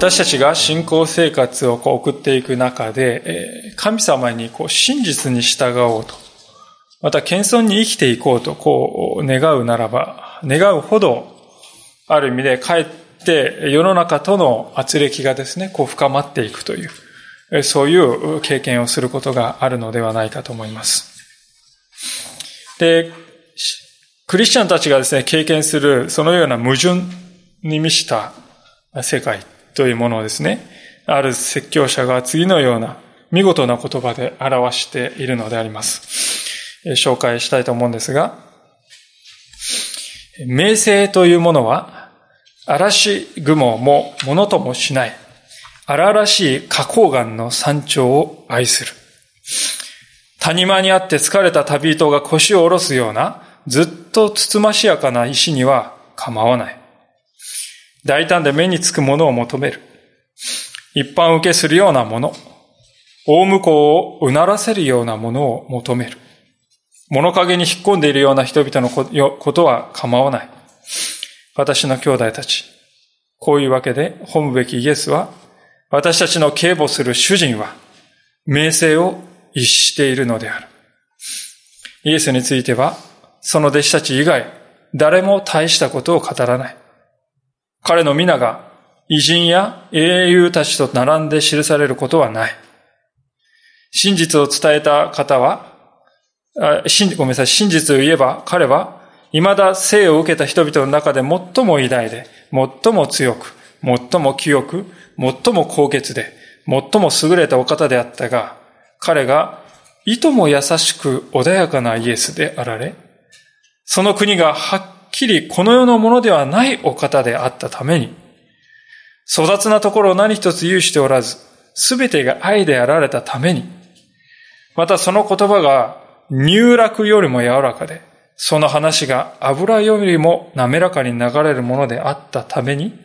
私たちが信仰生活をこう送っていく中で、神様にこう真実に従おうと、また謙遜に生きていこうとこう願うならば、願うほど、ある意味でかえって世の中との圧力がですね、こう深まっていくという、そういう経験をすることがあるのではないかと思います。で、クリスチャンたちがですね、経験するそのような矛盾に満ちた世界というものをですね、ある説教者が次のような見事な言葉で表しているのであります。紹介したいと思うんですが、名声というものは、嵐雲もものともしない、荒々しい花崗岩の山頂を愛する。谷間にあって疲れた旅人が腰を下ろすような、ずっとつつましやかな石には構わない。大胆で目につくものを求める。一般受けするようなもの。大向こうをうならせるようなものを求める。物陰に引っ込んでいるような人々のことは構わない。私の兄弟たち。こういうわけで、褒むべきイエスは、私たちの警護する主人は、名声を逸しているのである。イエスについては、その弟子たち以外、誰も大したことを語らない。彼の皆が偉人や英雄たちと並んで記されることはない。真実を伝えた方は、ごめんなさい、真実を言えば彼は未だ生を受けた人々の中で最も偉大で、最も強く、最も清く、最も高潔で、最も優れたお方であったが、彼がいとも優しく穏やかなイエスであられ、その国がはっきりこの世のものではないお方であったために、粗雑なところを何一つ有しておらず、すべてが愛であられたために、またその言葉が入落よりも柔らかで、その話が油よりも滑らかに流れるものであったために、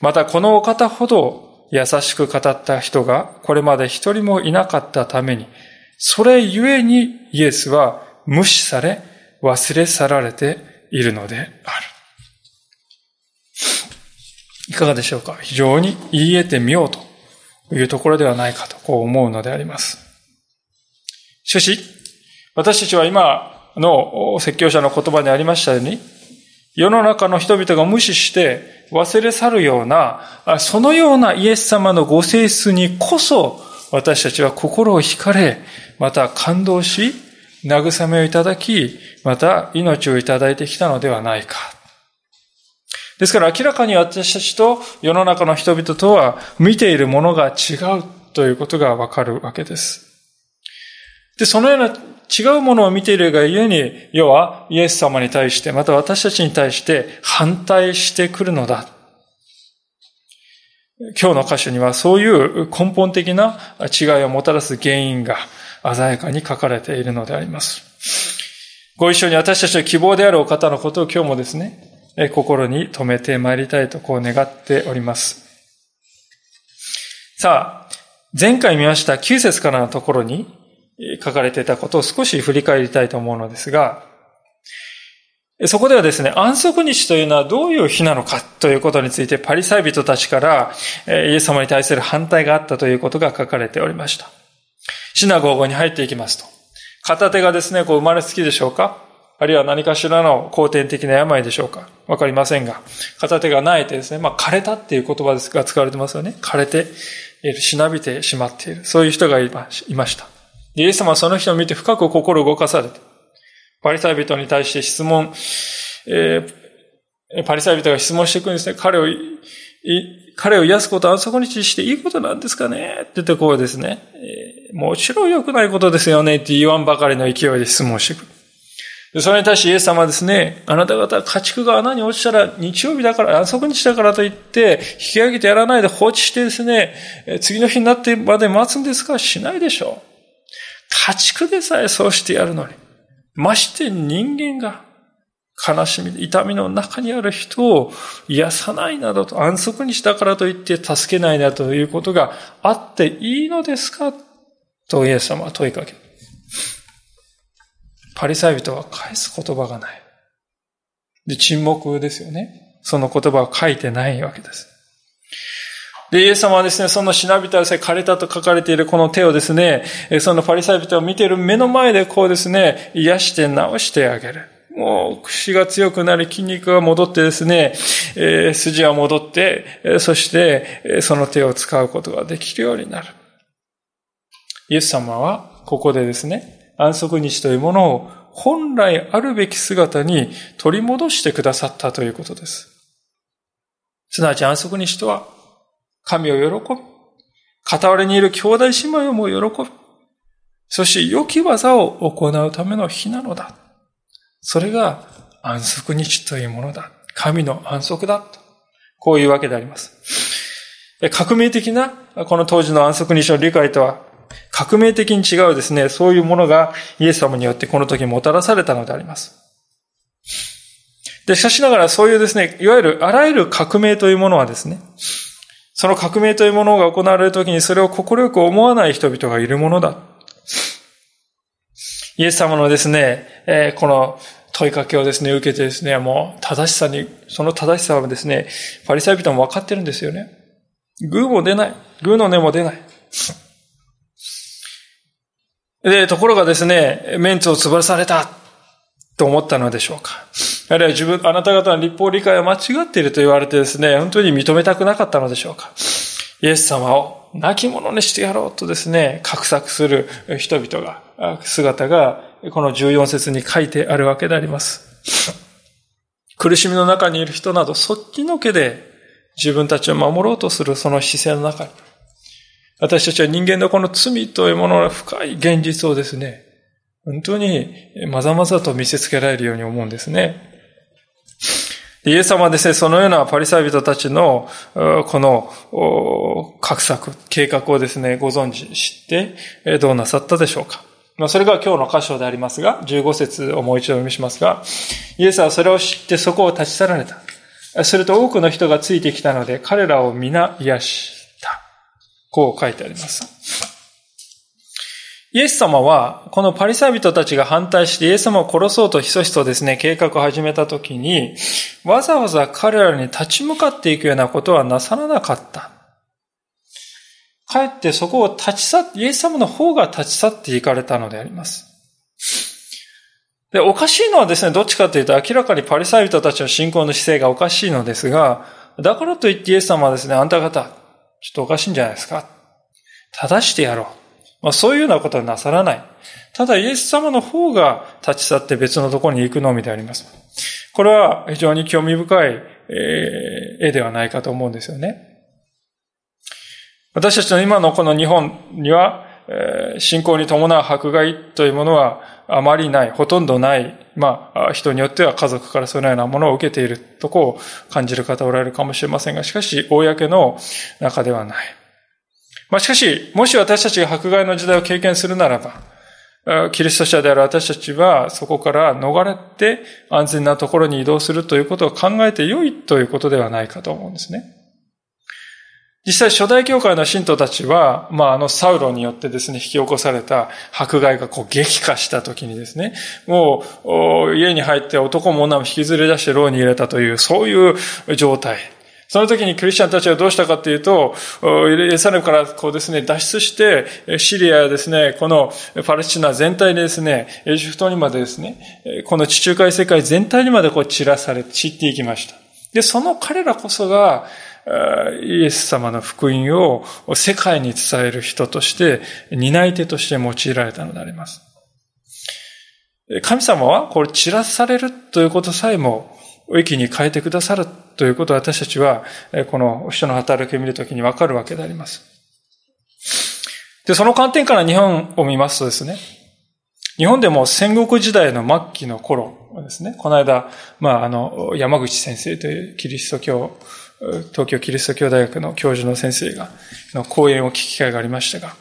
またこのお方ほど優しく語った人がこれまで一人もいなかったために、それゆえにイエスは無視され、忘れ去られているのである。いかがでしょうか？非常に言い得てみようというところではないかとこう思うのであります。しかし、私たちは今の説教者の言葉にありましたように、世の中の人々が無視して忘れ去るような、そのようなイエス様のご性質にこそ、私たちは心を惹かれ、また感動し、慰めをいただき、また命をいただいてきたのではないか。ですから明らかに私たちと世の中の人々とは見ているものが違うということがわかるわけです。で、そのような違うものを見ているがゆえに、要はイエス様に対して、また私たちに対して反対してくるのだ。今日の箇所にはそういう根本的な違いをもたらす原因が鮮やかに書かれているのであります。ご一緒に私たちの希望であるお方のことを今日もですね、心に留めてまいりたいとこう願っております。さあ、前回見ました9節からのところに書かれていたことを少し振り返りたいと思うのですが、そこではですね、安息日というのはどういう日なのかということについてパリサイ人たちからイエス様に対する反対があったということが書かれておりました。シナゴーゴに入っていきますと。片手がですね、こう生まれつきでしょうか？あるいは何かしらの後天的な病でしょうか？わかりませんが。片手がないてですね、まあ枯れたっていう言葉が使われてますよね。枯れている、しなびてしまっている。そういう人がいました。イエス様はその人を見て深く心を動かされて、パリサイ人に対して質問、えー、パリサイ人が質問していくんですね。彼を彼を癒すことはそこにしていいことなんですかね？って言ってこうですね、えー、もちろん良くないことですよねって言わんばかりの勢いで質問してくる。それに対しイエス様はですね、あなた方家畜が穴に落ちたら日曜日だから、安息日だからと言って、引き上げてやらないで放置してですね、次の日になってまで待つんですか？しないでしょう。家畜でさえそうしてやるのに。まして人間が悲しみ、痛みの中にある人を癒さないなどと安息日だからと言って助けないなということがあっていいのですかとイエス様は問いかける。パリサイ人は返す言葉がない。で、沈黙ですよね。その言葉は書いてないわけです。で、イエス様はですね、そのしなびたさえ枯れたと書かれているこの手をですね、そのパリサイ人を見ている目の前でこうですね、癒して治してあげる。もう、串が強くなり、筋肉が戻ってですね、えー、筋が戻って、そして、その手を使うことができるようになる。イエス様は、ここでですね、安息日というものを本来あるべき姿に取り戻してくださったということです。すなわち安息日とは、神を喜び、片割れにいる兄弟姉妹をも喜び、そして良き技を行うための日なのだ。それが安息日というものだ。神の安息だ。とこういうわけであります。革命的なこの当時の安息日の理解とは革命的に違うですね、そういうものがイエス様によってこの時もたらされたのであります。で、しかしながらそういうですね、いわゆるあらゆる革命というものはですね、その革命というものが行われるときにそれを快く思わない人々がいるものだ。イエス様のですね、えこの問いかけをですね、受けてですね、もう正しさに、その正しさはですね、パリサイ人も分かってるんですよね。グーも出ない。グーの根も出ない。で、ところがですね、メンツを潰されたと思ったのでしょうか。あるいは自分、あなた方の立法理解は間違っていると言われてですね、本当に認めたくなかったのでしょうか。イエス様を亡き者にしてやろうとですね、画策する人々が、姿が、この14節に書いてあるわけであります。苦しみの中にいる人など、そっちのけで自分たちを守ろうとするその姿勢の中に、私たちは人間のこの罪というものの深い現実をですね、本当にまざまざと見せつけられるように思うんですね。イエス様はですね、そのようなパリサイ人たちの、この、画策、計画をですね、ご存知、知って、どうなさったでしょうか。まあ、それが今日の箇所でありますが、15節をもう一度読みしますが、イエスはそれを知ってそこを立ち去られた。すると多くの人がついてきたので、彼らを皆癒した、こう書いてあります。イエス様は、このパリサイ人たちが反対してイエス様を殺そうとひそひそですね、計画を始めたときに、わざわざ彼らに立ち向かっていくようなことはなさらなかった。かえってそこを立ち去って、イエス様の方が立ち去っていかれたのであります。で、おかしいのはですね、どっちかというと明らかにパリサイ人たちの信仰の姿勢がおかしいのですが、だからといってイエス様はですね、あんた方、ちょっとおかしいんじゃないですか正してやろう。まあ、そういうようなことはなさらない。ただ、イエス様の方が立ち去って別のところに行くのみであります。これは非常に興味深い、え絵ではないかと思うんですよね。私たちの今のこの日本には、信仰に伴う迫害というものはあまりない、ほとんどない、まあ、人によっては家族からそのようなものを受けているとこを感じる方おられるかもしれませんが、しかし、公の中ではない。まあ、しかし、もし私たちが迫害の時代を経験するならば、キリスト者である私たちはそこから逃れて安全なところに移動するということを考えて良いということではないかと思うんですね。実際初代教会の信徒たちは、まあ、あのサウロによってですね、引き起こされた迫害がこう激化した時にですね、もう家に入って男も女も引きずり出して牢に入れたという、そういう状態。その時にクリスチャンたちはどうしたかというと、エサレムからこうですね、脱出して、シリアやですね、このパレスチナ全体でですね、エジプトにまでですね、この地中海世界全体にまでこう散らされ、散っていきました。で、その彼らこそが、イエス様の福音を世界に伝える人として、担い手として用いられたのであります。神様はこれ散らされるということさえも駅に変えてくださるということを私たちはこの人の働きを見るときにわかるわけであります。で、その観点から日本を見ますとですね、日本でも戦国時代の末期の頃ですね、この間、まあ、あの、山口先生というキリスト教、東京キリスト教大学の教授の先生が、の講演を聞く機会がありましたが、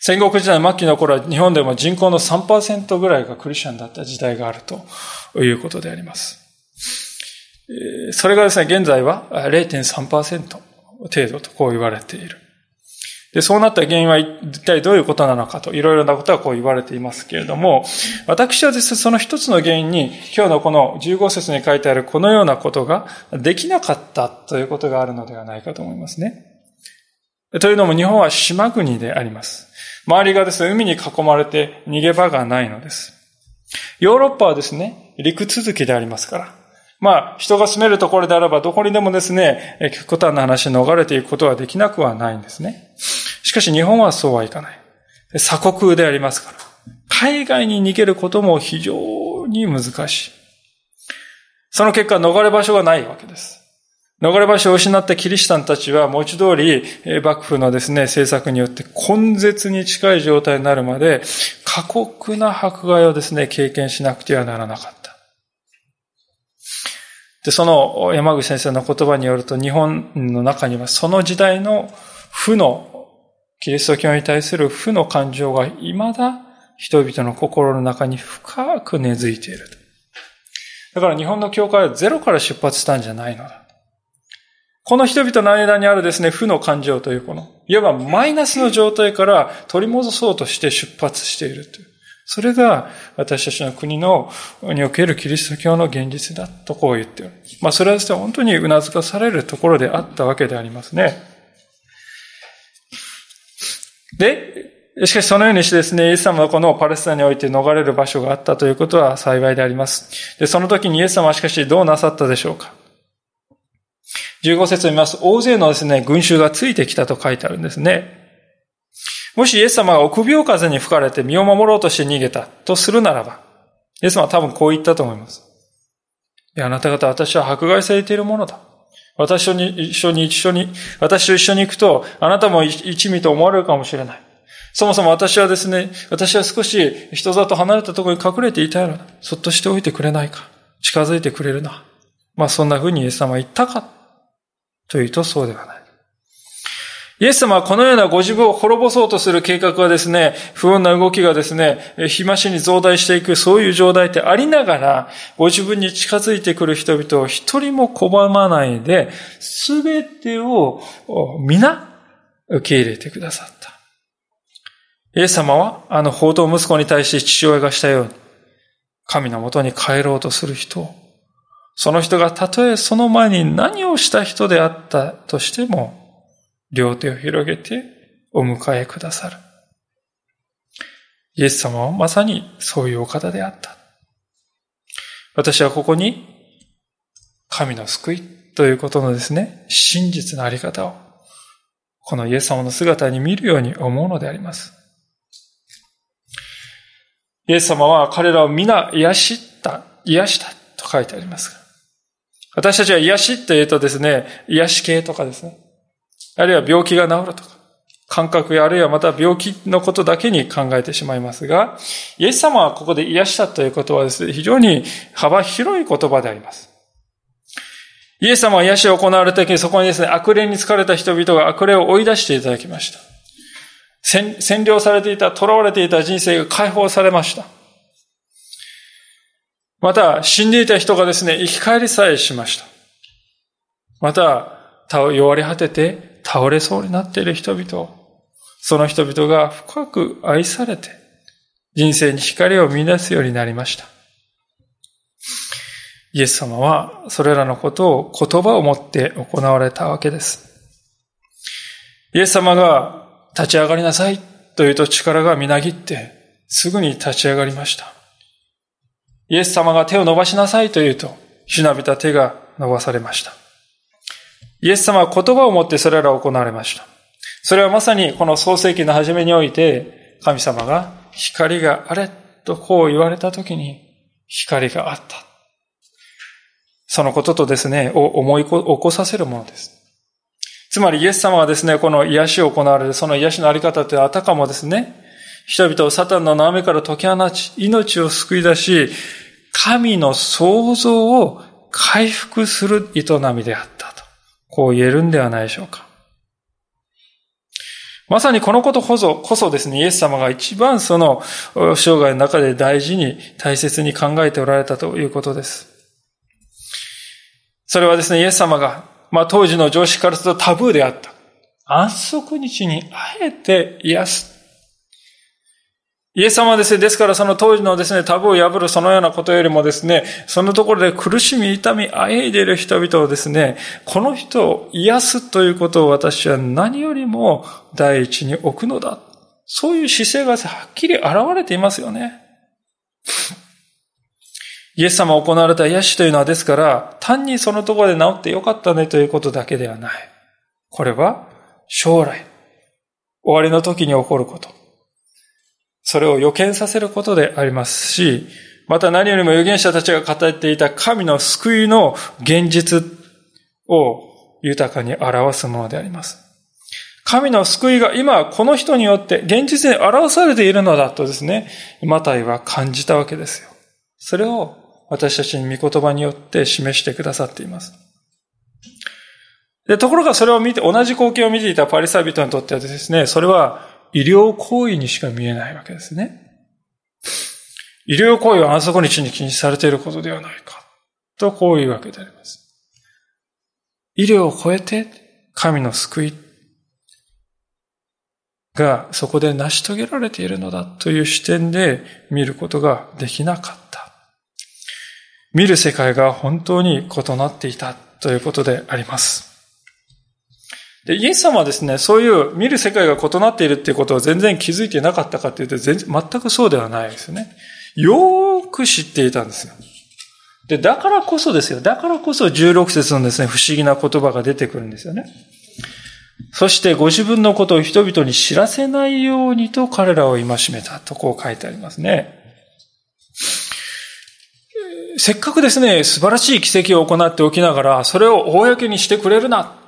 戦国時代末期の頃は日本でも人口の3%ぐらいがクリスチャンだった時代があるということであります。それがですね、現在は0.3%程度とこう言われている。で、そうなった原因は一体どういうことなのかと、いろいろなことはこう言われていますけれども、私はですね、その一つの原因に、今日のこの15節に書いてあるこのようなことができなかったということがあるのではないかと思いますね。というのも日本は島国であります。周りがですね、海に囲まれて逃げ場がないのです。ヨーロッパはですね、陸続きでありますから。まあ、人が住めるところであれば、どこにでもですね、極端な話逃れていくことはできなくはないんですね。しかし日本はそうはいかない。鎖国でありますから。海外に逃げることも非常に難しい。その結果、逃れ場所がないわけです。逃れ場所を失ったキリシタンたちは文字通り幕府のですね、政策によって根絶に近い状態になるまで過酷な迫害をですね、経験しなくてはならなかった。で、その山口先生の言葉によると日本の中にはその時代の負の、キリスト教に対する負の感情が未だ人々の心の中に深く根付いている。だから日本の教会はゼロから出発したんじゃないのだ。この人々の間にあるですね、負の感情というこの、いわばマイナスの状態から取り戻そうとして出発しているという。それが私たちの国のにおけるキリスト教の現実だとこう言っておる。まあそれはですね、本当に頷かされるところであったわけでありますね。で、しかしそのようにしてですね、イエス様はこのパレスチナにおいて逃れる場所があったということは幸いであります。で、その時にイエス様はしかしどうなさったでしょうか15節を見ます。大勢のですね、群衆がついてきたと書いてあるんですね。もしイエス様が臆病風に吹かれて身を守ろうとして逃げたとするならば、イエス様は多分こう言ったと思います。いや、あなた方、私は迫害されているものだ。私と一緒に一緒に、私と一緒に行くと、あなたも一味と思われるかもしれない。そもそも私はですね、私は少し人里離れたところに隠れていたような。そっとしておいてくれないか。近づいてくれるな。まあそんな風にイエス様は言ったか。というとそうではない。イエス様はこのようなご自分を滅ぼそうとする計画はですね、不穏な動きがですね、日増しに増大していく、そういう状態ってありながら、ご自分に近づいてくる人々を一人も拒まないで、すべてを皆受け入れてくださった。イエス様は、あの宝刀息子に対して父親がしたように、神のもとに帰ろうとする人を、その人がたとえその前に何をした人であったとしても、両手を広げてお迎えくださる。イエス様はまさにそういうお方であった。私はここに神の救いということのですね、真実のあり方をこのイエス様の姿に見るように思うのであります。イエス様は彼らを皆癒した、癒したと書いてあります。私たちは癒しというとですね、癒し系とかですね、あるいは病気が治るとか、感覚やあるいはまた病気のことだけに考えてしまいますが、イエス様はここで癒したということはですね、非常に幅広い言葉であります。イエス様は癒しを行われた時にそこにですね、悪霊に疲れた人々が悪霊を追い出していただきました。占領されていた、囚われていた人生が解放されました。また、死んでいた人がですね、生き返りさえしました。また、弱り果てて倒れそうになっている人々、その人々が深く愛されて、人生に光を見出すようになりました。イエス様はそれらのことを言葉を持って行われたわけです。イエス様が立ち上がりなさいというと力がみなぎってすぐに立ち上がりました。イエス様が手を伸ばしなさいというと、しなびた手が伸ばされました。イエス様は言葉を持ってそれらを行われました。それはまさにこの創世記の初めにおいて、神様が光があれとこう言われたときに光があった。そのこととですね、を思い起こさせるものです。つまりイエス様はですね、この癒しを行われる、その癒しのあり方というあたかもですね、人々をサタンの縄目から解き放ち、命を救い出し、神の創造を回復する営みであった。こう言えるんではないでしょうか。まさにこのことこそ、こそですね、イエス様が一番その生涯の中で大事に大切に考えておられたということです。それはですね、イエス様が、まあ当時の常識からするとタブーであった。安息日にあえて癒す。イエス様はですね、ですからその当時のですね、タブを破るそのようなことよりもですね、そのところで苦しみ、痛み、あえいでいる人々をですね、この人を癒すということを私は何よりも第一に置くのだ。そういう姿勢がはっきり現れていますよね。イエス様が行われた癒しというのはですから、単にそのところで治ってよかったねということだけではない。これは将来、終わりの時に起こること。それを予見させることでありますし、また何よりも預言者たちが語っていた神の救いの現実を豊かに表すものであります。神の救いが今この人によって現実に表されているのだとですね、マタイは感じたわけですよ。それを私たちに御言葉によって示してくださっています。で、ところがそれを見て、同じ光景を見ていたパリサイ人にとってはですね、それは医療行為にしか見えないわけですね。医療行為は安息日に禁止されていることではないか。とこういうわけであります。医療を超えて神の救いがそこで成し遂げられているのだという視点で見ることができなかった。見る世界が本当に異なっていたということであります。で、イエス様はですね、そういう見る世界が異なっているっていうことを全然気づいてなかったかっていうと、全然、全くそうではないですよね。よーく知っていたんですよ。で、だからこそですよ。だからこそ16節のですね、不思議な言葉が出てくるんですよね。そしてご自分のことを人々に知らせないようにと彼らを戒めたとこう書いてありますね。せっかくですね、素晴らしい奇跡を行っておきながら、それを公にしてくれるな。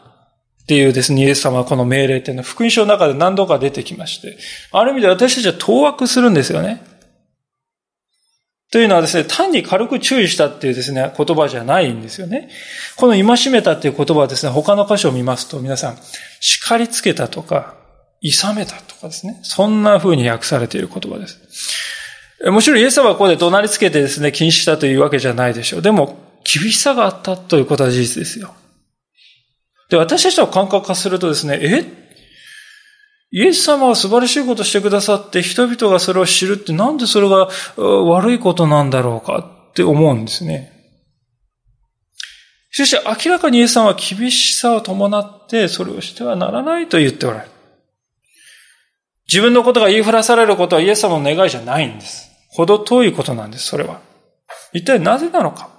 っていうですね、イエス様はこの命令っていうのは福音書の中で何度か出てきまして、ある意味で私たちは当惑するんですよね。というのはですね、単に軽く注意したっていうですね、言葉じゃないんですよね。この戒めたっていう言葉はですね、他の箇所を見ますと皆さん、叱りつけたとか、諌めたとかですね、そんな風に訳されている言葉です。もちろんイエス様はここで怒鳴りつけてですね、禁止したというわけじゃないでしょう。でも、厳しさがあったということは事実ですよ。で、私たちの感覚化するとですね、え？イエス様は素晴らしいことしてくださって人々がそれを知るってなんでそれが悪いことなんだろうか？って思うんですね。しかし明らかにイエス様は厳しさを伴ってそれをしてはならないと言っておられる。自分のことが言いふらされることはイエス様の願いじゃないんです。ほど遠いことなんです、それは。一体なぜなのか？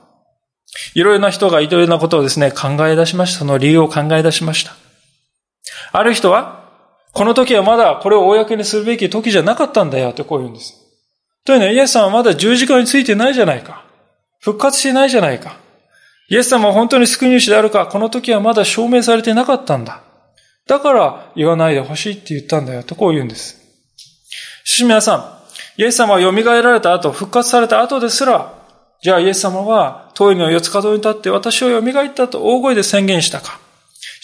いろいろな人がいろいろなことをですね、考え出しました。その理由を考え出しました。ある人は、この時はまだこれを公にするべき時じゃなかったんだよってこう言うんです。というのは、イエス様はまだ十字架についてないじゃないか。復活してないじゃないか。イエス様は本当に救い主であるか、この時はまだ証明されてなかったんだ。だから言わないでほしいって言ったんだよとこう言うんです。しし皆さん、イエス様は蘇られた後、復活された後ですら、じゃあイエス様は、遠いの四つ角に立って私を蘇ったと大声で宣言したか。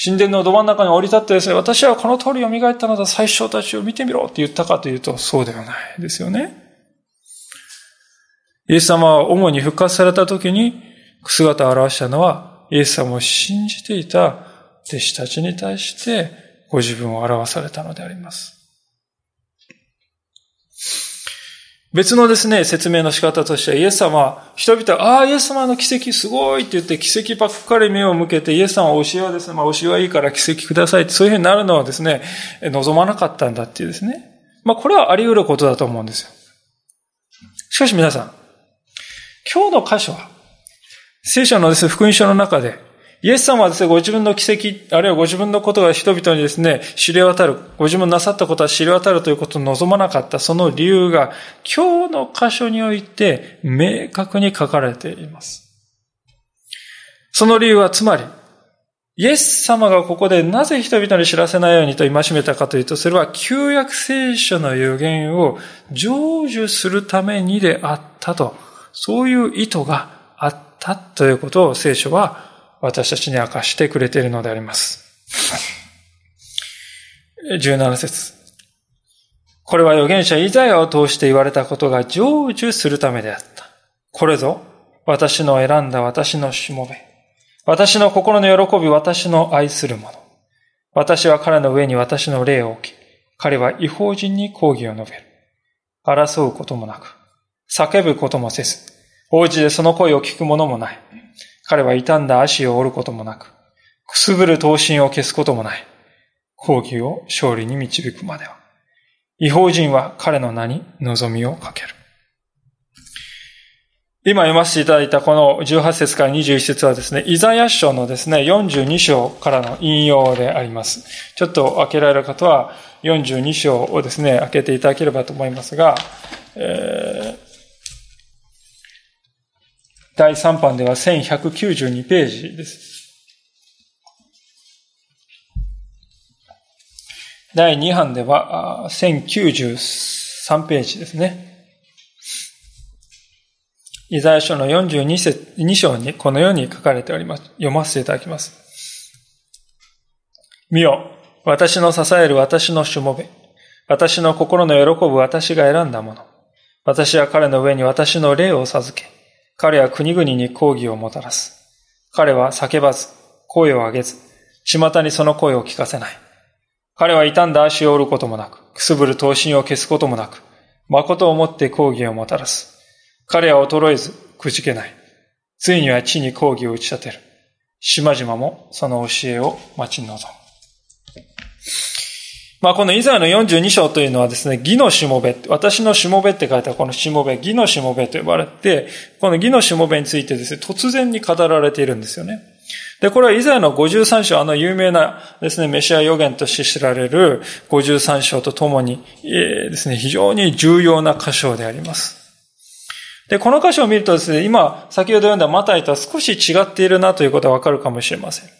神殿のど真ん中に降り立ってですね、私はこの通り蘇ったのだ、最初たちを見てみろって言ったかというと、そうではないですよね。イエス様は主に復活された時に姿を現したのは、イエス様を信じていた弟子たちに対してご自分を表されたのであります。別のですね、説明の仕方としては、イエス様、人々は、ああ、イエス様の奇跡すごいって言って、奇跡ばっかり目を向けて、イエス様は教えはですね、まあ教えはいいから奇跡くださいって、そういうふうになるのはですね、望まなかったんだっていうですね。まあこれはあり得ることだと思うんですよ。しかし皆さん、今日の箇所は、聖書のですね、福音書の中で、イエス様はですね、ご自分の奇跡、あるいはご自分のことが人々にですね、知れ渡る、ご自分なさったことは知れ渡るということを望まなかったその理由が、今日の箇所において明確に書かれています。その理由はつまり、イエス様がここでなぜ人々に知らせないようにと戒めたかというと、それは旧約聖書の予言を成就するためにであったと、そういう意図があったということを聖書は私たちに明かしてくれているのであります。17節これは預言者イザヤを通して言われたことが成就するためであった。これぞ私の選んだ私のしもべ。私の心の喜び、私の愛するもの。私は彼の上に私の霊を置き、彼は違法人に抗議を述べる。争うこともなく、叫ぶこともせず、王子でその声を聞くものもない。彼は傷んだ足を折ることもなく、くすぶる闘心を消すこともない。抗議を勝利に導くまでは。違法人は彼の名に望みをかける。今読ませていただいたこの18節から21節はですね、イザヤ書のですね、42章からの引用であります。ちょっと開けられる方は42章をですね、開けていただければと思いますが、えー、第3版では1192ページです。第2版では1093ページですね。イザヤ書の42節2章にこのように書かれております。読ませていただきます。見よ、私の支える私のしもべ。私の心の喜ぶ私が選んだもの。私は彼の上に私の霊を授け、彼は国々に抗議をもたらす。彼は叫ばず、声を上げず、巷にその声を聞かせない。彼は傷んだ足を折ることもなく、くすぶる闘心を消すこともなく、誠をもって抗議をもたらす。彼は衰えず、くじけない。ついには地に抗議を打ち立てる。島々もその教えを待ち望む。まあ、このイザヤの42章というのはですね、義のしもべ、私のしもべって書いたこのしもべ、義のしもべと呼ばれて、この義のしもべについてですね、突然に語られているんですよね。で、これはイザヤの53章、あの有名なですね、メシア予言として知られる53章とともに、えー、ですね、非常に重要な箇所であります。で、この箇所を見るとですね、今、先ほど読んだマタイとは少し違っているなということがわかるかもしれません。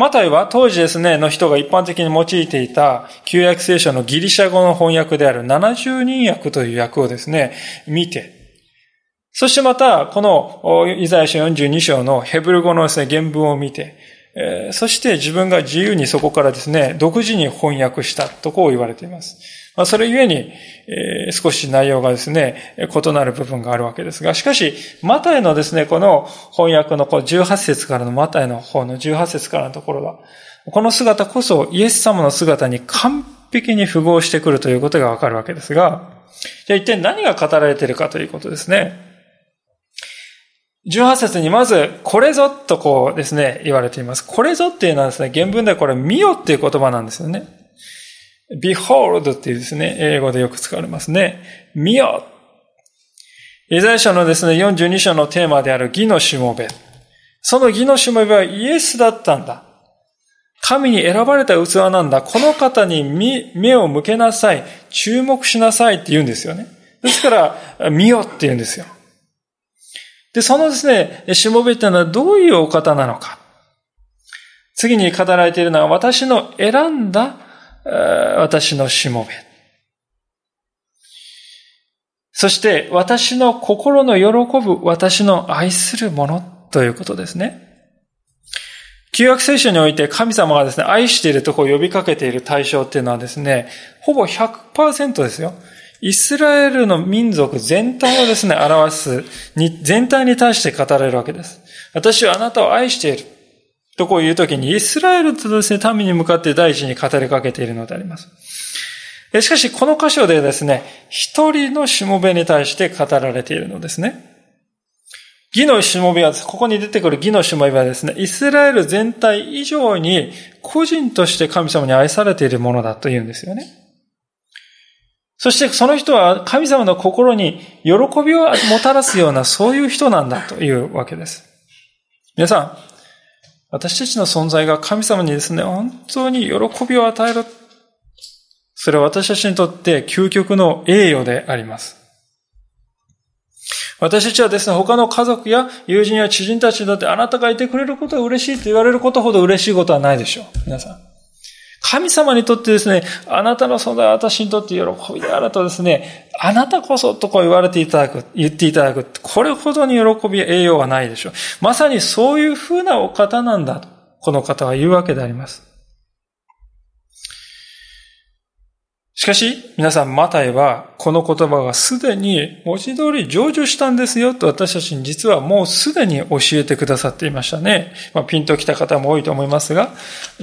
マタイは当時ですね、の人が一般的に用いていた旧約聖書のギリシャ語の翻訳である70人訳という訳をですね、見て、そしてまた、このイザヤ書42章のヘブル語のですね、原文を見て、そして自分が自由にそこからですね、独自に翻訳したとこう言われています。まあ、それゆえに、え少し内容がですね、異なる部分があるわけですが、しかし、マタイのですね、この翻訳のこの18節からのマタイの方の18節からのところは、この姿こそイエス様の姿に完璧に符合してくるということがわかるわけですが、じゃあ一体何が語られているかということですね。18節にまず、これぞとこうですね、言われています。これぞっていうのはですね、原文ではこれ、見よっていう言葉なんですよね。Behold っていうですね、英語でよく使われますね。見よイザヤ書のですね、42章のテーマである義のしもべ。その義のしもべはイエスだったんだ。神に選ばれた器なんだ。この方に目を向けなさい。注目しなさいって言うんですよね。ですから、見よって言うんですよ。で、そのですね、しもべというのはどういうお方なのか。次に語られているのは、私の選んだ、私のしもべ。そして、私の心の喜ぶ、私の愛するものということですね。旧約聖書において神様がですね、愛しているとこを呼びかけている対象っていうのはですね、ほぼ100%ですよ。イスラエルの民族全体をですね、表す、全体に対して語られるわけです。私はあなたを愛している。とこういうときに、イスラエルとですね、民に向かって第一に語りかけているのであります。しかし、この箇所でですね、一人のしもべに対して語られているのですね。義のしもべは、ここに出てくる義のしもべはですね、イスラエル全体以上に個人として神様に愛されているものだというんですよね。そしてその人は神様の心に喜びをもたらすようなそういう人なんだというわけです。皆さん、私たちの存在が神様にですね、本当に喜びを与える。それは私たちにとって究極の栄誉であります。私たちはですね、他の家族や友人や知人たちにとってあなたがいてくれることは嬉しいと言われることほど嬉しいことはないでしょう。皆さん。神様にとってですね、あなたの存在は私にとって喜びであるとですね、あなたこそとこう言われていただく、言っていただく。これほどに喜びや栄養はないでしょう。まさにそういうふうなお方なんだと、この方は言うわけであります。しかし、皆さん、マタイは、この言葉がすでに文字通り成就したんですよと私たちに実はもうすでに教えてくださっていましたね。まあ、ピンと来た方も多いと思いますが、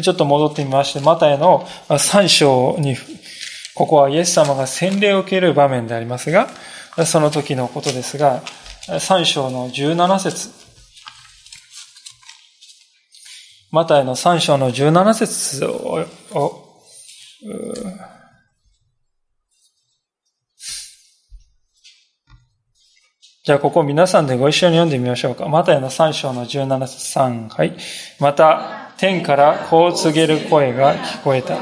ちょっと戻ってみまして、マタイの3章に、ここはイエス様が洗礼を受ける場面でありますが、その時のことですが、3章の17節マタイの3章の17節を、じゃあ、ここ皆さんでご一緒に読んでみましょうか。マタイの3章の17節3。はい。また、天からこう告げる声が聞こえた。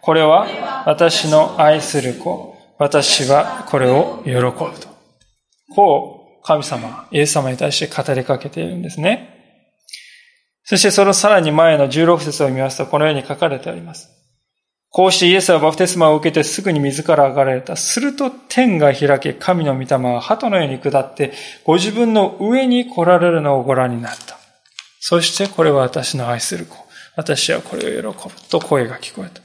これは私の愛する子。私はこれを喜ぶと。こう、神様、イエス様に対して語りかけているんですね。そしてそのさらに前の16節を見ますと、このように書かれてあります。こうしてイエスはバプテスマを受けてすぐに水から上がられた。すると天が開け、神の御霊は鳩のように下って、ご自分の上に来られるのをご覧になった。そしてこれは私の愛する子。私はこれを喜ぶ。と声が聞こえた。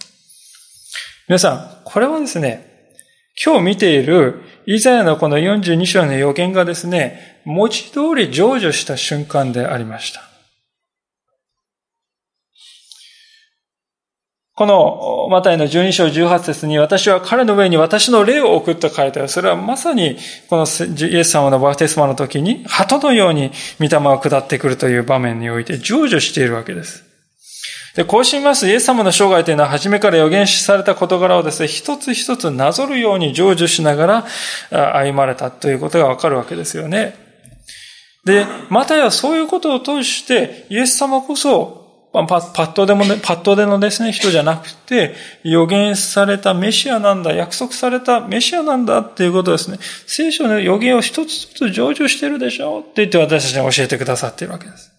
皆さん、これはですね、今日見ているイザヤのこの42章の予言がですね、文字通り成就した瞬間でありました。この、マタイの12章18節に、私は彼の上に私の霊を送って書いてある。それはまさに、このイエス様のバーテスマの時に、鳩のように御霊が下ってくるという場面において成就しているわけです。で、こうしますイエス様の生涯というのは初めから予言された事柄をですね、一つ一つなぞるように成就しながら歩まれたということがわかるわけですよね。で、またやそういうことを通して、イエス様こそパッとでもね、パッとでのですね、人じゃなくて、予言されたメシアなんだ、約束されたメシアなんだっていうことですね。聖書の予言を一つずつ成就してるでしょ？って言って私たちに教えてくださっているわけです。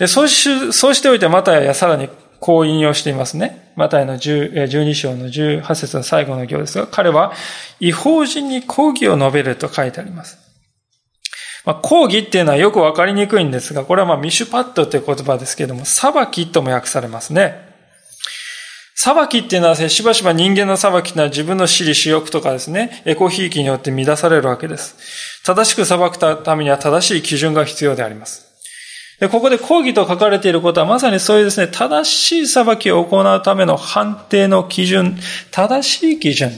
でそうし、そうしておいて、マタイはさらにこう引用していますね。マタイの12章の18節の最後の行ですが、彼は違法人に抗議を述べると書いてあります。まあ、抗議っていうのはよくわかりにくいんですが、これはまあミシュパットという言葉ですけれども、裁きとも訳されますね。裁きっていうのは、しばしば人間の裁きっていうのは自分の私利私欲とかですね、エコひいきによって乱されるわけです。正しく裁くためには正しい基準が必要であります。でここで抗議と書かれていることはまさにそういうですね、正しい裁きを行うための判定の基準、正しい基準、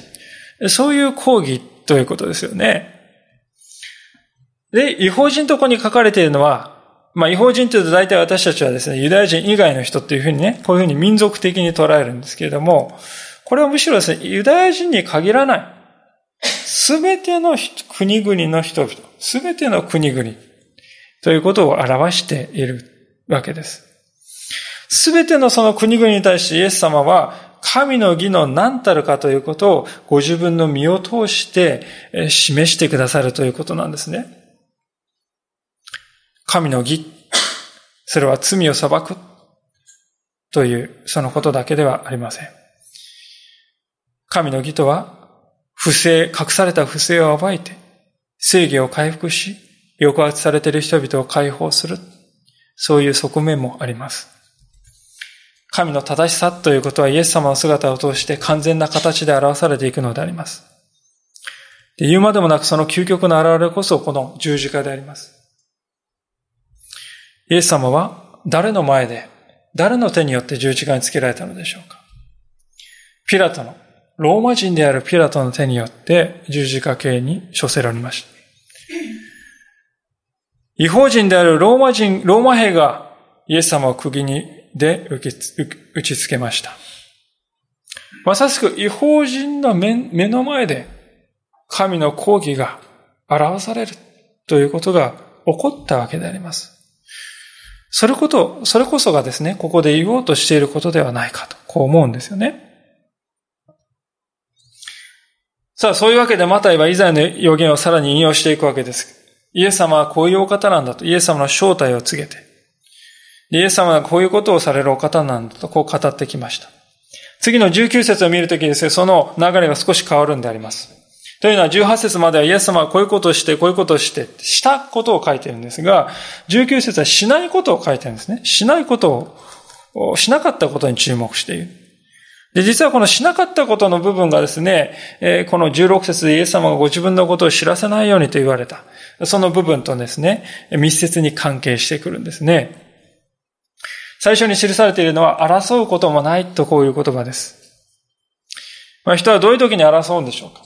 そういう抗議ということですよね。で、違法人とこに書かれているのは、まあ、違法人というと大体私たちはですね、ユダヤ人以外の人っていうふうにね、こういうふうに民族的に捉えるんですけれども、これはむしろですね、ユダヤ人に限らない。すべての国々の人々、すべての国々ということを表しているわけです。すべてのその国々に対してイエス様は神の義の何たるかということをご自分の身を通して示してくださるということなんですね。神の義、それは罪を裁くというそのことだけではありません。神の義とは、不正、隠された不正を暴いて、正義を回復し、抑圧されている人々を解放する。そういう側面もあります。神の正しさということはイエス様の姿を通して完全な形で表されていくのであります。で言うまでもなくその究極の現れこそこの十字架であります。イエス様は誰の前で、誰の手によって十字架につけられたのでしょうか？ピラトの、ローマ人であるピラトの手によって十字架刑に処せられました。違法人であるローマ人、ローマ兵がイエス様を釘にで打ちつけました。まさしく違法人の目の前で神の抗議が表されるということが起こったわけであります。それこと、それこそがですね、ここで言おうとしていることではないかと、こう思うんですよね。さあ、そういうわけでマタイは以前の予言をさらに引用していくわけです。イエス様はこういうお方なんだと、イエス様の正体を告げて、イエス様はこういうことをされるお方なんだと、こう語ってきました。次の19節を見るときですね、その流れが少し変わるんであります。というのは18節まではイエス様はこういうことをして、こういうことをして、したことを書いてるんですが、19節はしないことを書いてるんですね。しないことを、しなかったことに注目している。で、実はこのしなかったことの部分がですね、この16節でイエス様がご自分のことを知らせないようにと言われた。その部分とですね、密接に関係してくるんですね。最初に記されているのは、争うこともないとこういう言葉です。まあ、人はどういう時に争うんでしょうか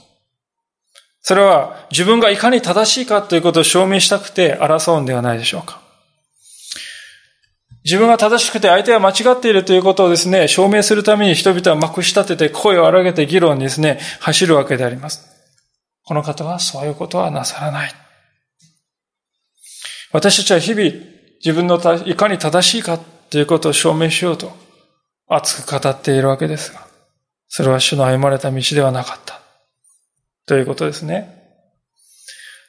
それは自分がいかに正しいかということを証明したくて争うんではないでしょうか自分が正しくて相手は間違っているということをですね、証明するために人々はまくし立てて声を荒げて議論にですね、走るわけであります。この方はそういうことはなさらない。私たちは日々自分のいかに正しいかということを証明しようと熱く語っているわけですが、それは主の歩まれた道ではなかった。ということですね。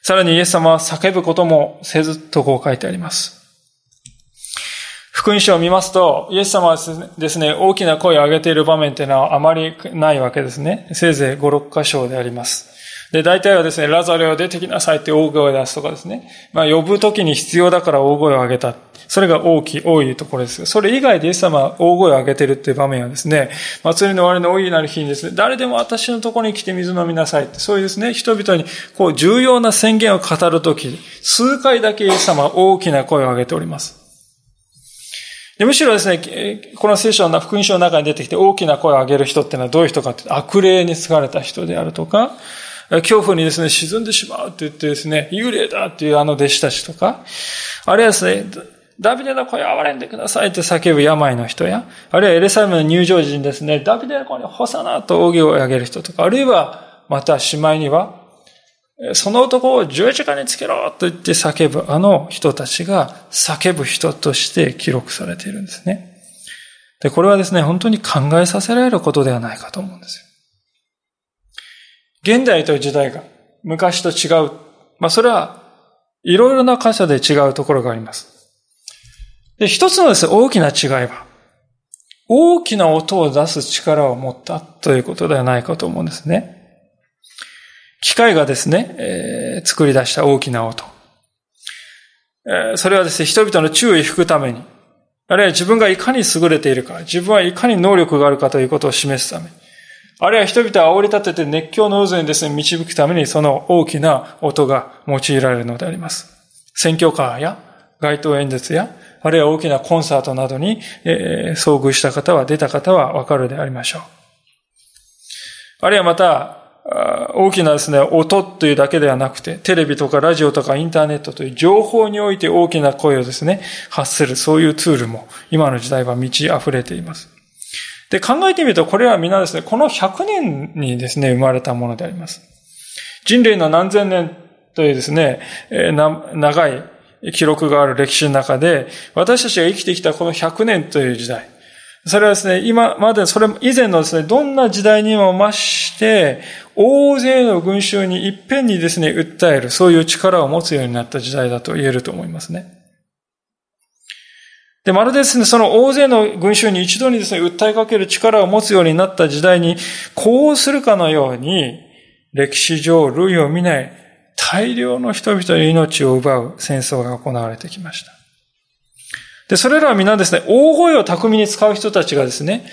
さらにイエス様は叫ぶこともせずとこう書いてあります。福音書を見ますと、イエス様はですね、大きな声を上げている場面というのはあまりないわけですね。せいぜい5、6箇所であります。で、大体はですね、ラザレを出てきなさいって大声を出すとかですね。まあ、呼ぶときに必要だから大声を上げた。それが大きい、多いところです。それ以外でイエス様は大声を上げてるっていう場面はですね、祭りの終わりの大いなる日にですね、誰でも私のところに来て水飲みなさいって、そういうですね、人々にこう重要な宣言を語るとき、数回だけイエス様は大きな声を上げております。でむしろですね、この聖書の福音書の中に出てきて大きな声を上げる人っていうのはどういう人かって悪霊に継がれた人であるとか、恐怖にですね、沈んでしまうって言ってですね、幽霊だっていうあの弟子たちとか、あるいはですね、ダビデの声を憐れんでくださいって叫ぶ病の人や、あるいはエレサレムの入場時にですね、ダビデの声にホサナと扇を上げる人とか、あるいは、またしまいには、その男を十字架につけろと言って叫ぶあの人たちが叫ぶ人として記録されているんですね。で、これはですね、本当に考えさせられることではないかと思うんですよ。現代と時代が昔と違う。まあそれはいろいろな箇所で違うところがあります。で、一つのですね、大きな違いは、大きな音を出す力を持ったということではないかと思うんですね。機械がですね、えー、作り出した大きな音。えー、それはですね、人々の注意を引くために、あるいは自分がいかに優れているか、自分はいかに能力があるかということを示すために、あるいは人々を煽り立てて熱狂の渦にですね、導くためにその大きな音が用いられるのであります。選挙カーや街頭演説や、あるいは大きなコンサートなどに、えー、遭遇した方は、出た方はわかるでありましょう。あるいはまた、大きなですね、音というだけではなくて、テレビとかラジオとかインターネットという情報において大きな声をですね、発する、そういうツールも今の時代は満ち溢れています。で、考えてみると、これは皆ですね、この100年にですね、生まれたものであります。人類の何千年というですね、長い記録がある歴史の中で、私たちが生きてきたこの100年という時代、それはですね、今まで、それ以前のですね、どんな時代にも増して、大勢の群衆に一遍にですね、訴える、そういう力を持つようになった時代だと言えると思いますね。で、まるでですね、その大勢の群衆に一度にですね、訴えかける力を持つようになった時代に、こうするかのように、歴史上類を見ない大量の人々の命を奪う戦争が行われてきました。で、それらは皆ですね、大声を巧みに使う人たちがですね、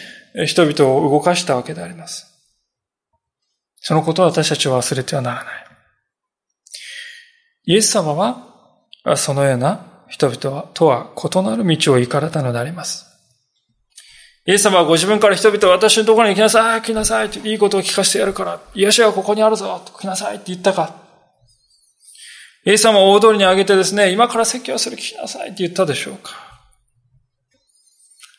人々を動かしたわけであります。そのことを私たちは忘れてはならない。イエス様は、そのような人々とは異なる道を行かれたのであります。イエス様はご自分から人々は私のところに来なさい、来なさいっていいことを聞かせてやるから、癒しはここにあるぞ、来なさいって言ったか。イエス様を大通りに上げてですね、今から説教する来なさいって言ったでしょうか。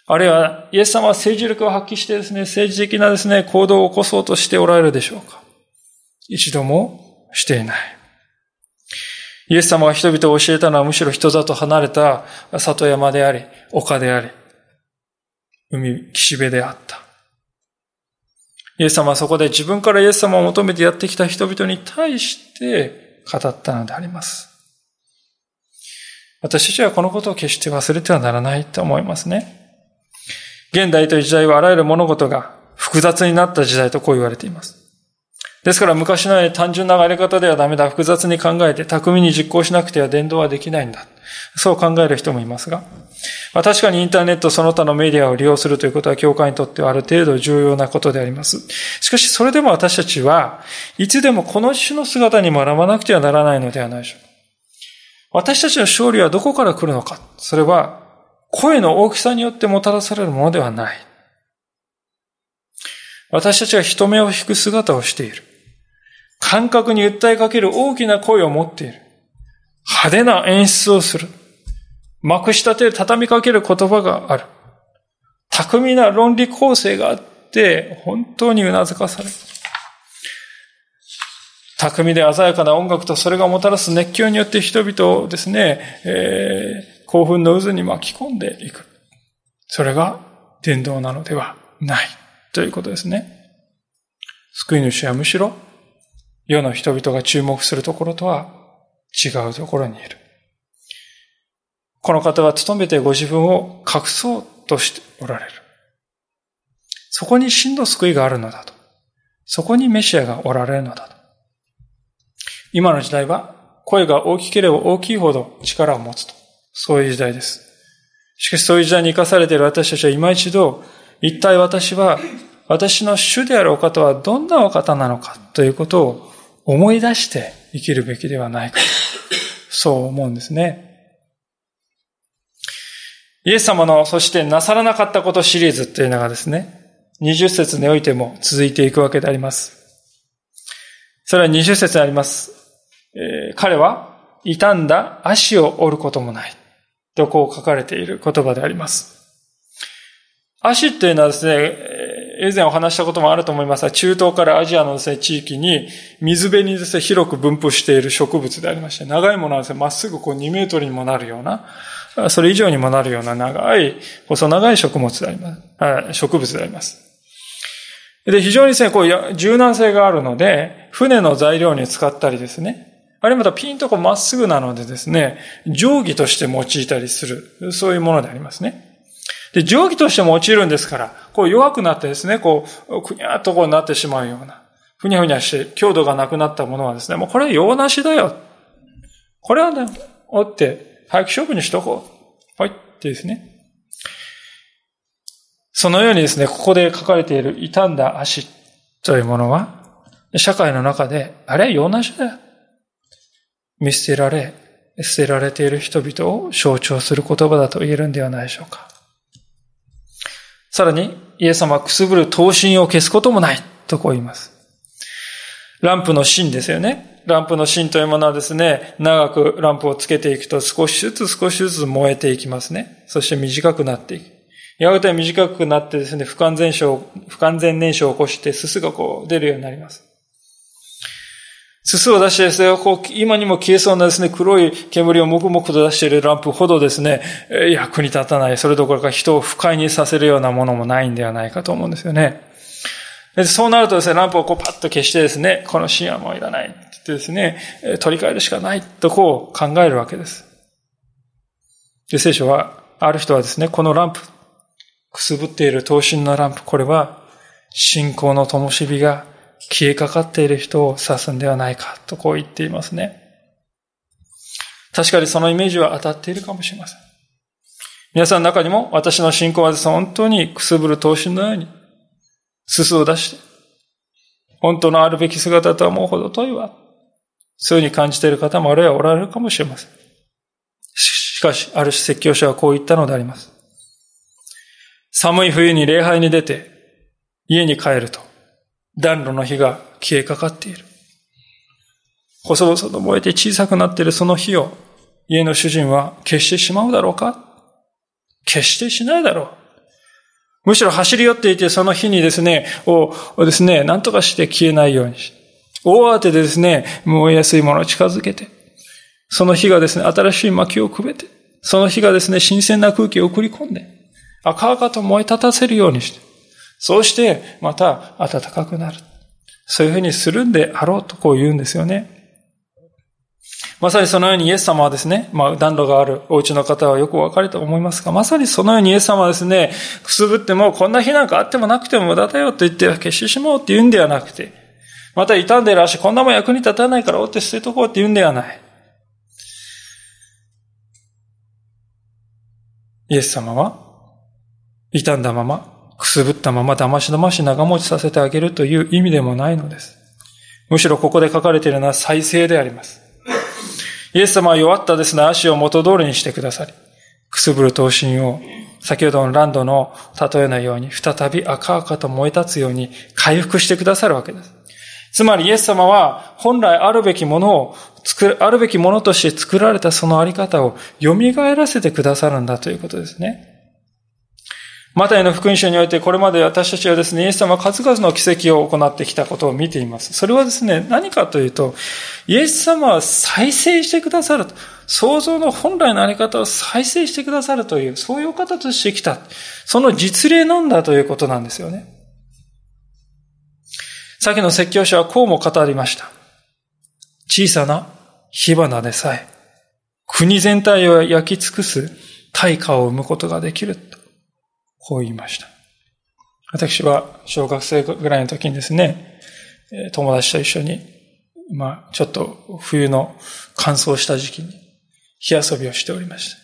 あるいは、イエス様は政治力を発揮してですね、政治的なですね、行動を起こそうとしておられるでしょうか。一度もしていない。イエス様が人々を教えたのはむしろ人里離れた里山であり、丘であり、海、岸辺であった。イエス様はそこで自分からイエス様を求めてやってきた人々に対して語ったのであります。私たちはこのことを決して忘れてはならないと思いますね。現代という時代はあらゆる物事が複雑になった時代とこう言われています。ですから昔のように単純なやり方ではダメだ。複雑に考えて巧みに実行しなくては伝道はできないんだ。そう考える人もいますが。まあ、確かにインターネットその他のメディアを利用するということは教会にとってはある程度重要なことであります。しかしそれでも私たちはいつでもこの種の姿に学ばなくてはならないのではないでしょうか。私たちの勝利はどこから来るのか。それは声の大きさによってもたらされるものではない。私たちが人目を引く姿をしている。感覚に訴えかける大きな声を持っている。派手な演出をする。まくしたて畳みかける言葉がある。巧みな論理構成があって、本当に頷かされる。巧みで鮮やかな音楽とそれがもたらす熱狂によって人々をですね、えー、興奮の渦に巻き込んでいく。それが伝道なのではないということですね。救い主はむしろ世の人々が注目するところとは違うところにいる。この方は努めてご自分を隠そうとしておられる。そこに真の救いがあるのだと。そこにメシアがおられるのだと。今の時代は声が大きければ大きいほど力を持つと。そういう時代です。しかしそういう時代に生かされている私たちは今一度、一体私は、私の主であるお方はどんなお方なのかということを思い出して生きるべきではないか。そう思うんですね。イエス様の、そしてなさらなかったことシリーズというのがですね、20節においても続いていくわけであります。それは20節にあります。えー、彼は、傷んだ足を折ることもない。とこう書かれている言葉であります。足っていうのはですね、以前お話したこともあると思いますが、中東からアジアのですね、地域に水辺にですね、広く分布している植物でありまして、長いものはですね、まっすぐこう2メートルにもなるような、それ以上にもなるような長い、細長い食物であります。植物であります。で、非常にですね、こう、柔軟性があるので、船の材料に使ったりですね、あるいはまたピンとこうまっすぐなのでですね、定規として用いたりする、そういうものでありますね。で、定規として用いるんですから、こう弱くなってですね、こう、くにゃーっとこうなってしまうような、ふにゃふにゃして強度がなくなったものはですね、もうこれは用なしだよ。これはね、折って、早く処分にしとこう。はいってですね。そのようにですね、ここで書かれている傷んだ足というものは、社会の中で、あれ、用なしだよ。見捨てられ、捨てられている人々を象徴する言葉だと言えるんではないでしょうか。さらに、イエス様はくすぶる刀身を消すこともないとこう言います。ランプの芯ですよね。ランプの芯というものはですね、長くランプをつけていくと少しずつ少しずつ燃えていきますね。そして短くなっていく。やがて短くなってですね、不完全症、不完全燃焼を起こしてすすがこう出るようになります。すすを出してですね、こう、今にも消えそうなですね、黒い煙をもくもくと出しているランプほどですね、役に立たない、それどころか人を不快にさせるようなものもないんではないかと思うんですよね。そうなるとですね、ランプをこうパッと消してですね、このシーンはもういらないって言ってですね、取り替えるしかないとこう考えるわけです。で、聖書は、ある人はですね、このランプ、くすぶっている等身のランプ、これは信仰の灯火が消えかかっている人を指すんではないかとこう言っていますね。確かにそのイメージは当たっているかもしれません。皆さんの中にも私の信仰は本当にくすぶる等身のように、すすを出して、本当のあるべき姿とはもうほど遠いわ。そういうふうに感じている方もあるいはおられるかもしれません。しかし、ある説教者はこう言ったのであります。寒い冬に礼拝に出て、家に帰ると、暖炉の火が消えかかっている。細々と燃えて小さくなっているその火を家の主人は消してしまうだろうか？消してしないだろう？むしろ走り寄っていてその火にですね、をですね、何とかして消えないようにし大慌てでですね、燃えやすいものを近づけて、その火がですね、新しい薪をくべて、その火がですね、新鮮な空気を送り込んで、赤々と燃え立たせるようにして、そうして、また暖かくなる。そういうふうにするんであろうとこう言うんですよね。まさにそのようにイエス様はですね、まあ暖炉があるお家の方はよくお分かりと思いますが、まさにそのようにイエス様はですね、くすぶってもこんな日なんかあってもなくても無駄だよと言って消してしまおうって言うんではなくて、また傷んでる足こんなもん役に立たないから折って捨てとこうって言うんではない。イエス様は、傷んだまま、くすぶったまま騙し騙し長持ちさせてあげるという意味でもないのです。むしろここで書かれているのは再生であります。イエス様は弱ったですね、足を元通りにしてくださり、くすぶる刀身を、先ほどのランドの例えのように、再び赤々と燃え立つように回復してくださるわけです。つまりイエス様は本来あるべきものを作る、あるべきものとして作られたそのあり方を蘇らせてくださるんだということですね。マタイの福音書においてこれまで私たちはですね、イエス様は数々の奇跡を行ってきたことを見ています。それはですね、何かというと、イエス様は再生してくださると。創造の本来のあり方を再生してくださるという、そういう方としてきた。その実例なんだということなんですよね。先の説教者はこうも語りました。小さな火花でさえ、国全体を焼き尽くす対価を生むことができる。こう言いました。私は小学生ぐらいの時にですね、友達と一緒に、まあ、ちょっと冬の乾燥した時期に火遊びをしておりました。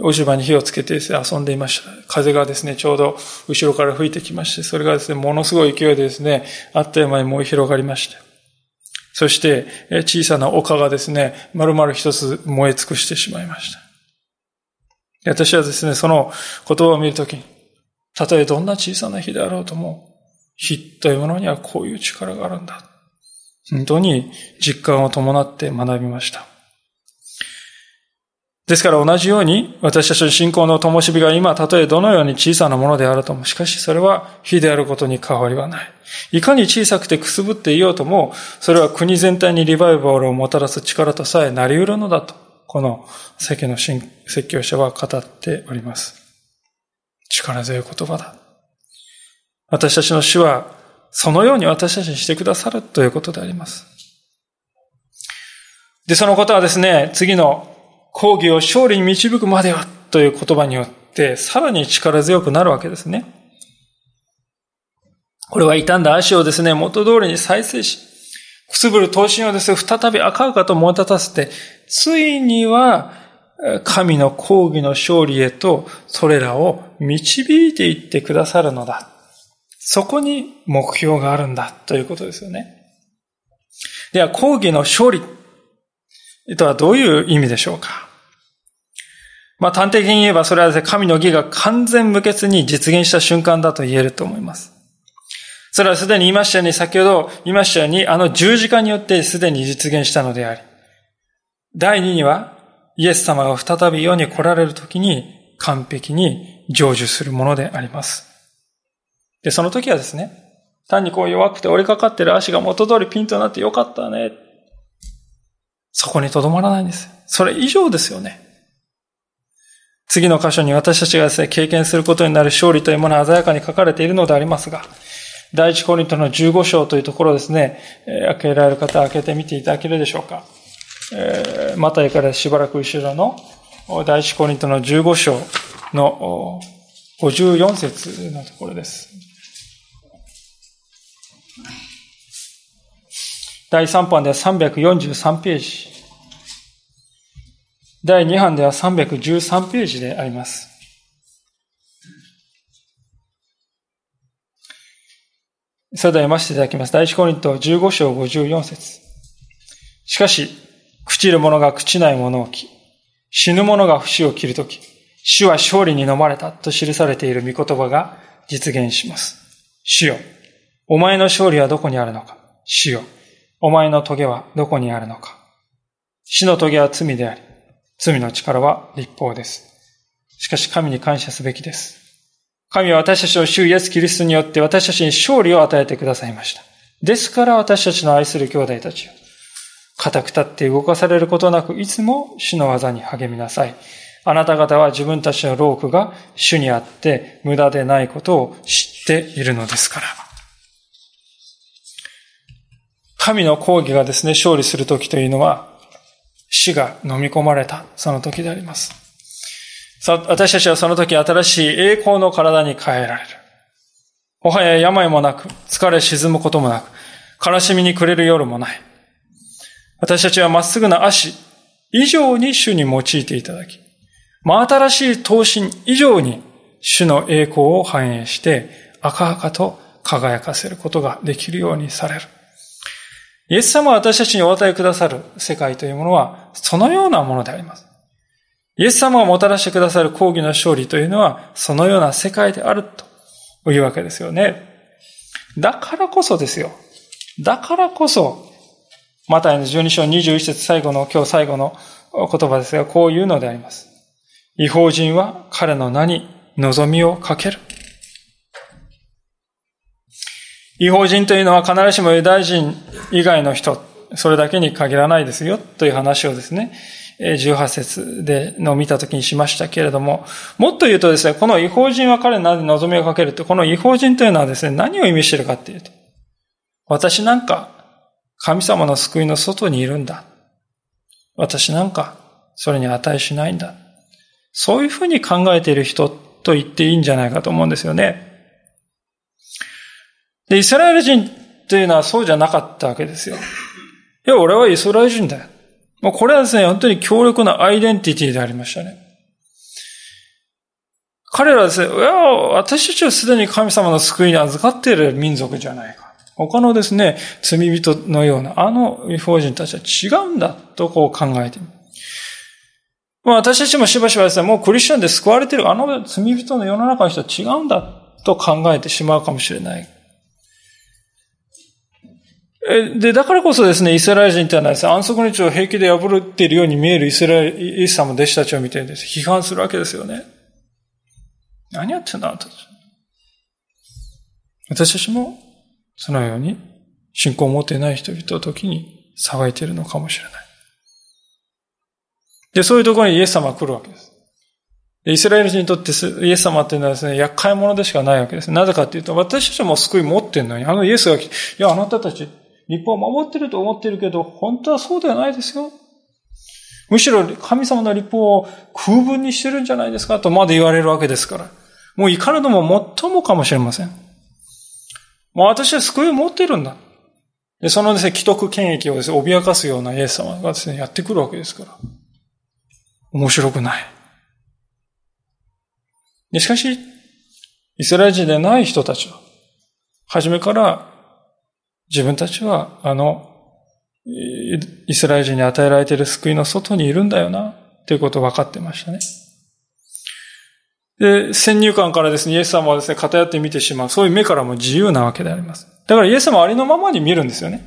落ち葉に火をつけてね遊んでいました。風がですね、ちょうど後ろから吹いてきまして、それがですね、ものすごい勢いでですね、あっという間に燃え広がりました。そして、小さな丘がですね、丸々一つ燃え尽くしてしまいました。私はですね、その言葉を見るときに、たとえどんな小さな火であろうとも、火というものにはこういう力があるんだ。本当に実感を伴って学びました。ですから同じように、私たちの信仰の灯火が今、たとえどのように小さなものであるとも、しかしそれは火であることに変わりはない。いかに小さくてくすぶっていようとも、それは国全体にリバイバルをもたらす力とさえなり得るのだと。この世間の説教者は語っております。力強い言葉だ。私たちの主は、そのように私たちにしてくださるということであります。で、そのことはですね、次の講義を勝利に導くまではという言葉によって、さらに力強くなるわけですね。これは傷んだ足をですね、元通りに再生し、くすぶる刀身をですね、再び赤々と燃え立たせて、ついには、神の抗議の勝利へと、それらを導いていってくださるのだ。そこに目標があるんだ、ということですよね。では、抗議の勝利とはどういう意味でしょうかまあ、端的に言えば、それはですね、神の義が完全無欠に実現した瞬間だと言えると思います。それはすでに言いましたように、先ほど言いましたように、あの十字架によってすでに実現したのであり、第二には、イエス様が再び世に来られる時に完璧に成就するものであります。で、その時はですね、単にこう弱くて折りかかってる足が元通りピンとなってよかったね。そこにとどまらないんです。それ以上ですよね。次の箇所に私たちがですね、経験することになる勝利というものは鮮やかに書かれているのでありますが、第一コリントの15章というところですね、開けられる方開けてみていただけるでしょうか。えー、マタイからしばらく後ろの第一コリントの15章の54節のところです。第3版では343ページ。第2版では313ページであります。それでは読ませていただきます。第一コリント15章54節しかし、朽ちる者が朽ちない者を着、死ぬ者が不死を切るとき、死は勝利に飲まれたと記されている御言葉が実現します。主よ、お前の勝利はどこにあるのか主よ、お前の棘はどこにあるのか死の棘は罪であり、罪の力は立法です。しかし神に感謝すべきです。神は私たちの主イエスキリストによって私たちに勝利を与えてくださいました。ですから私たちの愛する兄弟たちを、固く立って動かされることなく、いつも主の技に励みなさい。あなた方は自分たちの労苦が主にあって無駄でないことを知っているのですから。神の抗議がですね、勝利するときというのは、死が飲み込まれた、その時であります。私たちはその時新しい栄光の体に変えられる。もはや病もなく、疲れ沈むこともなく、悲しみに暮れる夜もない。私たちはまっすぐな足以上に主に用いていただき、真新しい闘身以上に主の栄光を反映して赤々と輝かせることができるようにされる。イエス様が私たちにお与えくださる世界というものはそのようなものであります。イエス様がもたらしてくださる抗義の勝利というのはそのような世界であるというわけですよね。だからこそですよ。だからこそ、マタイの12章21節最後の、今日最後の言葉ですが、こういうのであります。違法人は彼の名に望みをかける。違法人というのは必ずしもユダヤ人以外の人、それだけに限らないですよという話をですね、18節での見たときにしましたけれども、もっと言うとですね、この違法人は彼の名に望みをかけると、この違法人というのはですね、何を意味しているかっていうと、私なんか神様の救いの外にいるんだ。私なんかそれに値しないんだ。そういうふうに考えている人と言っていいんじゃないかと思うんですよね。で、イスラエル人というのはそうじゃなかったわけですよ。いや、俺はイスラエル人だよ。もうこれはですね、本当に強力なアイデンティティでありましたね。彼らはですね、いや、私たちはすでに神様の救いに預かっている民族じゃないか。他のですね、罪人のような、あの違法人たちは違うんだとこう考えている。まあ私たちもしばしばですね、もうクリスチャンで救われているあの罪人の世の中の人は違うんだと考えてしまうかもしれない。で、だからこそですね、イスラエル人というのはですね、安息日を平気で破っているように見えるイスラエル、イエス様の弟子たちを見てです、批判するわけですよね。何やってんだと。私たちもそのように信仰を持っていない人々の時に騒いでいるのかもしれない。で、そういうところにイエス様は来るわけです。でイスラエル人にとってイエス様っていうのはですね、厄介者でしかないわけです。なぜかっていうと、私たちも救い持ってんのに、あのイエスが来て、いや、あなたたち、立法を守ってると思ってるけど、本当はそうではないですよ。むしろ神様の立法を空分にしてるんじゃないですかとまで言われるわけですから。もう怒るのも最もかもしれません。もう私は救いを持ってるんだ。で、そのですね、既得権益をですね、脅かすようなイエス様がですね、やってくるわけですから。面白くない。で、しかし、イスラエル人でない人たちは、初めから自分たちは、あの、イスラエル人に与えられている救いの外にいるんだよな、ということを分かってましたね。で、先入観からですね、イエス様はですね、偏って見てしまう。そういう目からも自由なわけであります。だからイエス様はありのままに見るんですよね。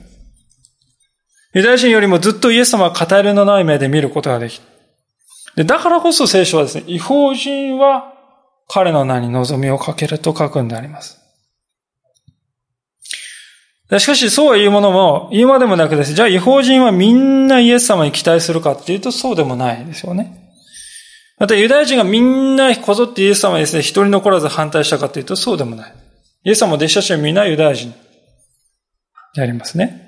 ユダヤ人よりもずっとイエス様は偏りのない目で見ることができる。で、だからこそ聖書はですね、違法人は彼の名に望みをかけると書くんであります。しかし、そうは言うものも、言うまでもなくです。じゃあ、違法人はみんなイエス様に期待するかっていうと、そうでもないですよね。またユダヤ人がみんなこぞってイエス様にですね、一人残らず反対したかというとそうでもない。イエス様も弟子たちはみんなユダヤ人でありますね。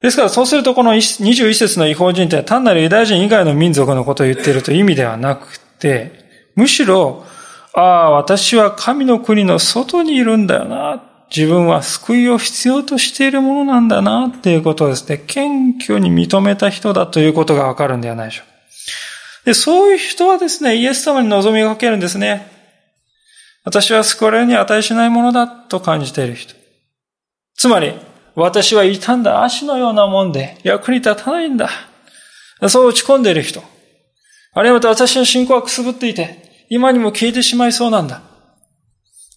ですからそうするとこの21節の違法人というのは単なるユダヤ人以外の民族のことを言っているという意味ではなくて、むしろ、ああ、私は神の国の外にいるんだよな。自分は救いを必要としているものなんだな、っていうことをですね、謙虚に認めた人だということがわかるんではないでしょうか。で、そういう人はですね、イエス様に望みをかけるんですね。私は救われるに値しないものだと感じている人。つまり、私は傷んだ足のようなもんで役に立たないんだ。そう落ち込んでいる人。あるいはまた私の信仰はくすぶっていて、今にも消えてしまいそうなんだ。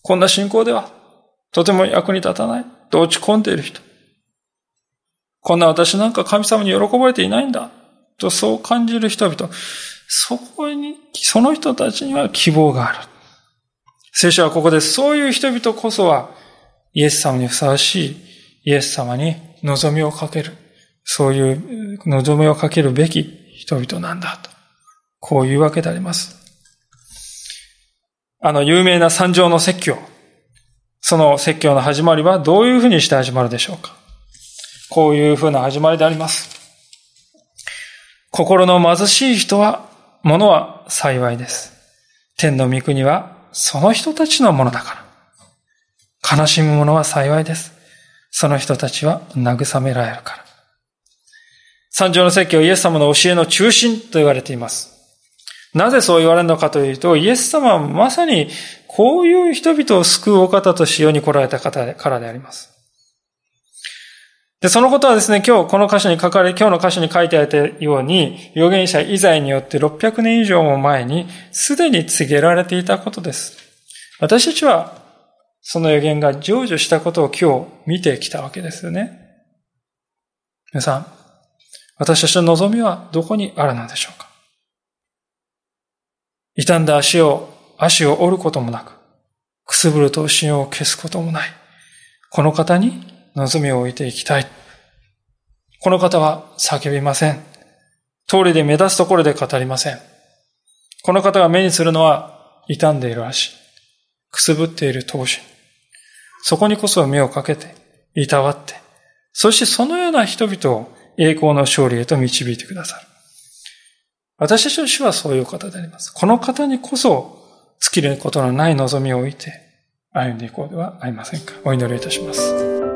こんな信仰では、とても役に立たないと落ち込んでいる人。こんな私なんか神様に喜ばれていないんだ。とそう感じる人々。そこに、その人たちには希望がある。聖書はここでそういう人々こそはイエス様にふさわしいイエス様に望みをかける。そういう望みをかけるべき人々なんだとこういうわけであります。あの有名な三条の説教。その説教の始まりはどういうふうにして始まるでしょうか？こういうふうな始まりであります。心の貧しい人は、ものは幸いです。天の御国はその人たちのものだから。悲しむ者は幸いです。その人たちは慰められるから。三条の説教イエス様の教えの中心と言われています。なぜそう言われるのかというと、イエス様はまさにこういう人々を救うお方としように来られた方からであります。で、そのことはですね、今日この箇所に書かれ、今日の箇所に書いてあったように、預言者イザイによって600年以上も前に、すでに告げられていたことです。私たちは、その予言が成就したことを今日見てきたわけですよね。皆さん、私たちの望みはどこにあるのでしょうか？傷んだ足を、足を折ることもなく、くすぶると心を消すこともない。この方に望みを置いていきたい。この方は叫びません。通りで目立つところで語りません。この方が目にするのは傷んでいる足、くすぶっている頭身。そこにこそ目をかけて、いたわって、そしてそのような人々を栄光の勝利へと導いてくださる。私たちの主はそういう方であります。この方にこそ尽きることのない望みを置いて歩んでいこうではありませんか。お祈りいたします。